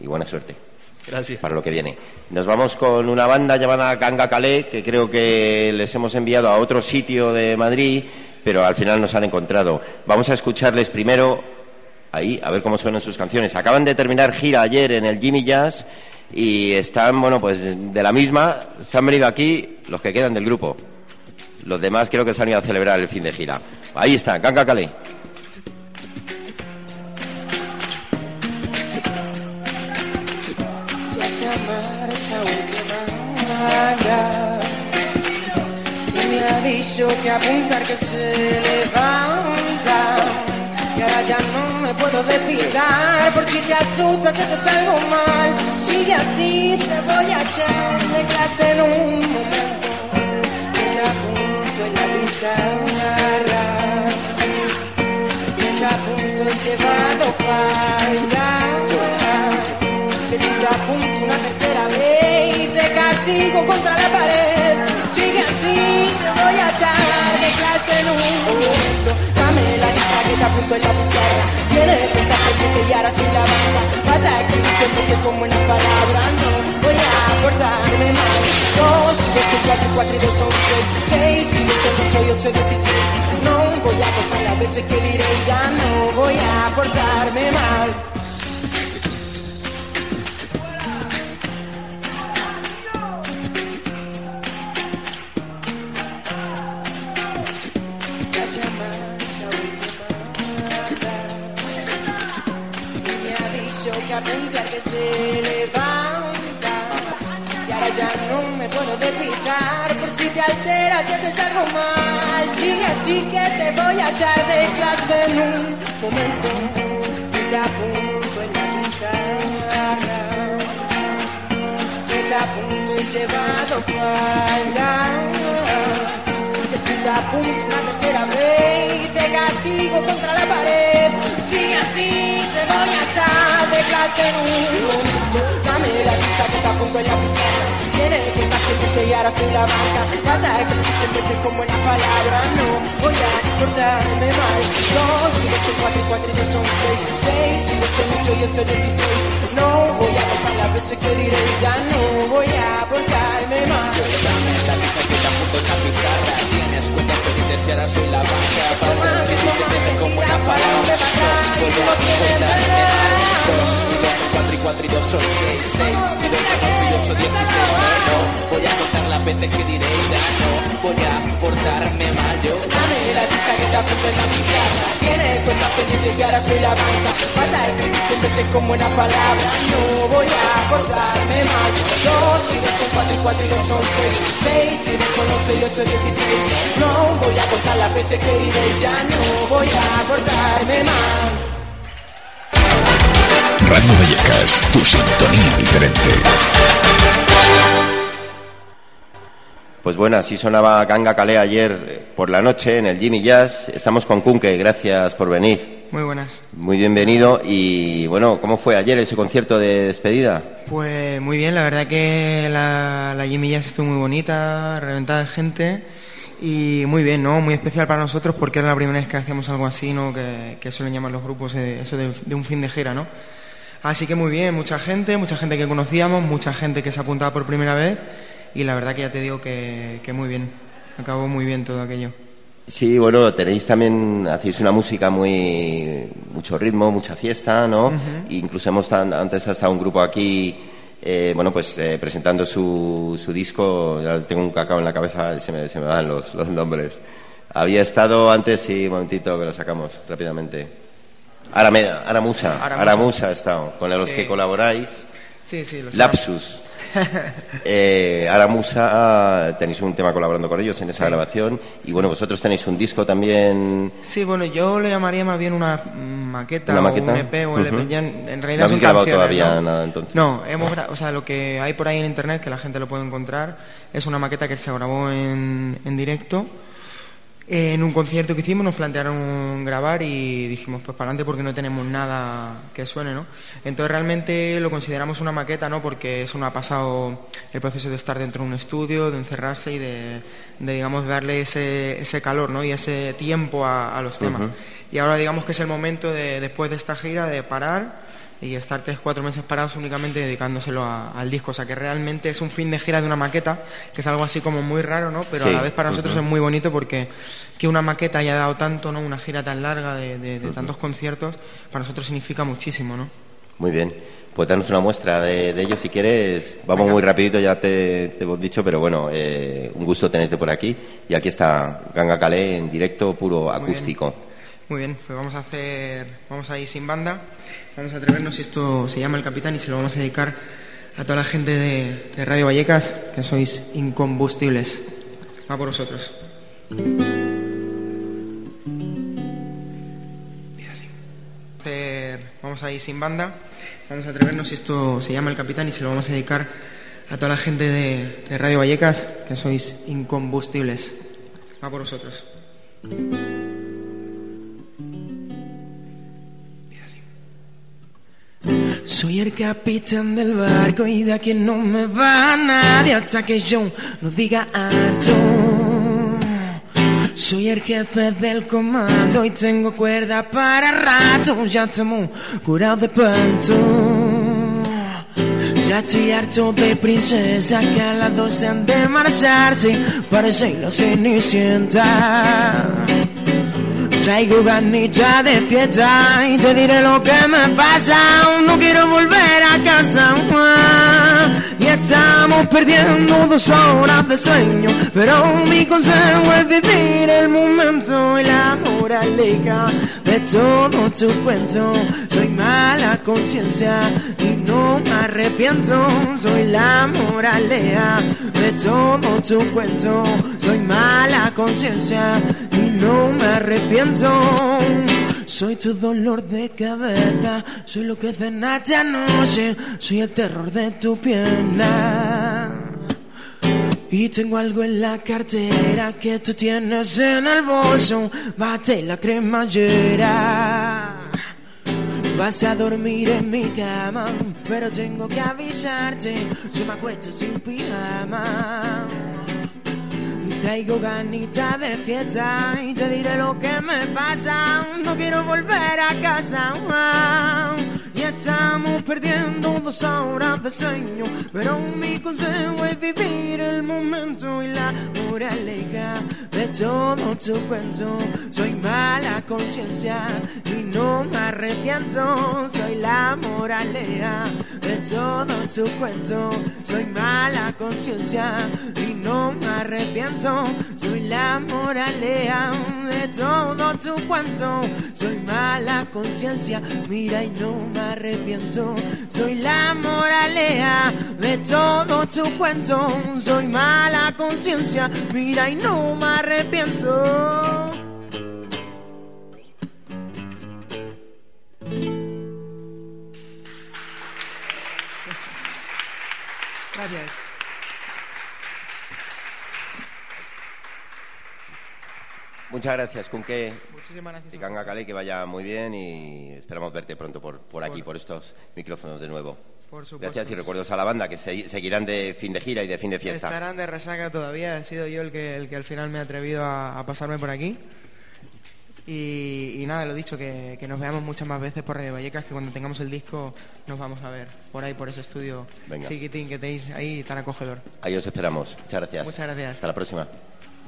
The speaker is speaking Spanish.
y buena suerte. Gracias. Para lo que viene. Nos vamos con una banda llamada Ganga Calais, que creo que les hemos enviado a otro sitio de Madrid, pero al final nos han encontrado. Vamos a escucharles primero ahí, a ver cómo suenan sus canciones. Acaban de terminar gira ayer en el Jimmy Jazz y están, bueno, pues de la misma, se han venido aquí los que quedan del grupo. Los demás creo que se han ido a celebrar el fin de gira. Ahí está, Ganga Calais. Que apuntar que se levanta y ahora ya no me puedo despistar por si te asustas eso es algo mal. Sigue así te voy a echar de clase en un momento que te apunto en la pizarra que te apunto y se va a que si te apunto una tercera vez y te castigo contra la que se levanta. Y ahora ya no me puedo despistar. Por si te alteras y haces algo mal. Sigue así que te voy a echar de clase en un momento. Y te apunto en la pizarra. Te apunto y se va a que si te apunto una tercera vez te castigo contra la pared. Sigue así clase en un momento. Dame la lista que está a punto en la pizarra. Tienes que estar pendiente y ahora sin la banca. Vas a que siempre con buenas palabras. No voy a portarme mal. Dos, y dos, cuatro y cuatro y dos son seis. Seis, y dos son ocho y ocho, dieciséis. No voy a contar las veces que diré. Ya no voy a portarme mal. Siempre con buenas palabras. No voy a portarme mal. Dos, y dos son cuatro y cuatro y dos son seis. Seis, y dos son ocho y ocho, dieciséis. No voy a contar las veces que diréis. Ya no voy a portarme mal. Radio Vallecas, tu sintonía diferente. Pues bueno, así sonaba Ganga Calé ayer eh, por la noche en el Jimmy Jazz. Estamos con Kunke, gracias por venir. Muy buenas. Muy bienvenido. Y bueno, ¿cómo fue ayer ese concierto de despedida? Pues muy bien, la verdad que la, la Jimmy Jazz estuvo muy bonita, reventada de gente. Y muy bien, ¿no? Muy especial para nosotros porque era la primera vez que hacíamos algo así, ¿no? Que, que suelen llamar los grupos eh, eso de, de un fin de gira, ¿no? Así que muy bien, mucha gente, mucha gente que conocíamos, mucha gente que se apuntaba por primera vez y la verdad que ya te digo que, que muy bien, acabó muy bien todo aquello. Sí, bueno, tenéis también, hacéis una música muy, mucho ritmo, mucha fiesta, ¿no? Incluso hemos antes ha estado un grupo aquí, eh, bueno, pues eh, presentando su, su disco, ya tengo un cacao en la cabeza, se me, se me van los, los nombres. Había estado antes, sí, un momentito que lo sacamos rápidamente. Arameda, Aramusa, Aramusa. Aramusa ha estado, con los Sí. que colaboráis. Sí, sí. Lapsus. Eh, Aramusa, tenéis un tema colaborando con ellos en esa grabación. Y bueno, vosotros tenéis un disco también. Sí, bueno, yo le llamaría más bien una maqueta, ¿Una o maqueta? un EP o LP. Ya en en ¿No realidad habéis son grabado canciones, todavía ¿no? nada entonces? No, hemos o sea, lo que hay por ahí en internet, que la gente lo puede encontrar, es una maqueta que se grabó en, en directo. En un concierto que hicimos nos plantearon grabar y dijimos, pues para adelante porque no tenemos nada que suene, ¿no? Entonces realmente lo consideramos una maqueta, ¿no? Porque eso no ha pasado el proceso de estar dentro de un estudio, de encerrarse y de, de, digamos, darle ese, ese calor, ¿no? Y ese tiempo a, a los temas. Y ahora digamos que es el momento de, después de esta gira, de parar y estar tres, cuatro meses parados únicamente dedicándoselo a- al disco. O sea que realmente es un fin de gira de una maqueta, que es algo así como muy raro, ¿no? Pero Sí, a la vez para nosotros es muy bonito porque que una maqueta haya dado tanto, ¿no? Una gira tan larga de, de- de tantos conciertos, para nosotros significa muchísimo, ¿no? Muy bien. Pues danos una muestra de, de ello si quieres. Vamos muy rapidito, ya te, te hemos dicho, pero bueno, eh, un gusto tenerte por aquí. Y aquí está Ganga Calais en directo, puro acústico. Muy bien, pues vamos a hacer, vamos a ir sin banda, vamos a atrevernos y esto se llama El Capitán y se lo vamos a dedicar a toda la gente de, de Radio Vallecas, que sois incombustibles. Va por vosotros. Hacer- Vamos a ir sin banda, vamos a atrevernos esto se llama El Capitán y se lo vamos a dedicar a toda la gente de, de Radio Vallecas, que sois incombustibles. Va por vosotros. Soy el capitán del barco y de aquí no me va nadie hasta que yo no diga alto. Soy el jefe del comando y tengo cuerda para rato. Ya estamos curados de panto. Ya estoy harto de princesa que a las dos se han de marcharse. Parece la cenicienta. Traigo ganita de fiesta y te diré lo que me pasa. No quiero volver a casa. Y estamos perdiendo dos horas de sueño. Pero mi consejo es vivir el momento y la moraleja de todo tu cuento. Soy mala conciencia y no me arrepiento. Soy la moraleja de todo tu cuento. Soy mala conciencia y no me arrepiento. Soy tu dolor de cabeza, soy lo que cenaste anoche, soy el terror de tu pierna. Y tengo algo en la cartera que tú tienes en el bolso, bate la cremallera. Vas a dormir en mi cama, pero tengo que avisarte, yo me acuesto sin pijama. Traigo ganita de fiesta y te diré lo que me pasa. No quiero volver a casa. Y estamos perdiendo dos horas de sueño. Pero mi consejo es vivir el momento y la moraleja de todo tu cuento. Soy mala conciencia y no me arrepiento. Soy la moraleja de todo tu cuento. Soy mala conciencia y no me arrepiento. Soy la moraleja de todo tu cuento. Soy mala conciencia, mira y no me arrepiento. Soy la moraleja de todo tu cuento. Soy mala conciencia, mira y no me arrepiento. Gracias. Muchas gracias, Kunke. Muchísimas gracias. Y Calais, que vaya muy bien y esperamos verte pronto por, por aquí, por estos micrófonos de nuevo. Por supuesto. Gracias y recuerdos a la banda que se- seguirán de fin de gira y de fin de fiesta. Estarán de resaca todavía. He sido yo el que, el que al final me he atrevido a, a pasarme por aquí. Y, y nada, lo dicho, que, que nos veamos muchas más veces por Radio Vallecas, que cuando tengamos el disco nos vamos a ver por ahí, por ese estudio Venga. chiquitín que tenéis ahí tan acogedor. Ahí os esperamos. Muchas gracias. Muchas gracias. Hasta la próxima.